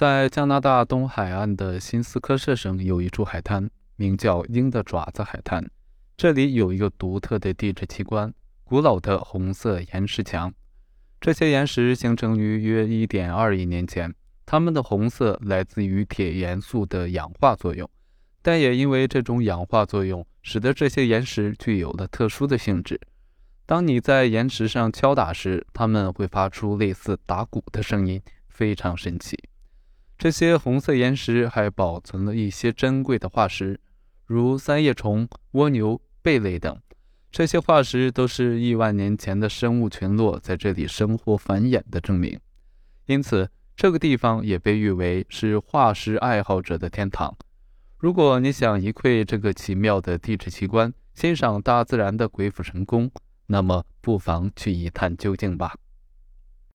在加拿大东海岸的新斯科舍省有一处海滩，名叫鹰的爪子海滩。这里有一个独特的地质奇观——古老的红色岩石墙。这些岩石形成于约1.2亿年前，它们的红色来自于铁元素的氧化作用，但也因为这种氧化作用，使得这些岩石具有了特殊的性质。当你在岩石上敲打时，它们会发出类似打鼓的声音，非常神奇。这些红色岩石还保存了一些珍贵的化石，如三叶虫、蜗牛、贝类等。这些化石都是亿万年前的生物群落在这里生活繁衍的证明。因此，这个地方也被誉为是化石爱好者的天堂。如果你想一窥这个奇妙的地质奇观，欣赏大自然的鬼斧神工，那么不妨去一探究竟吧。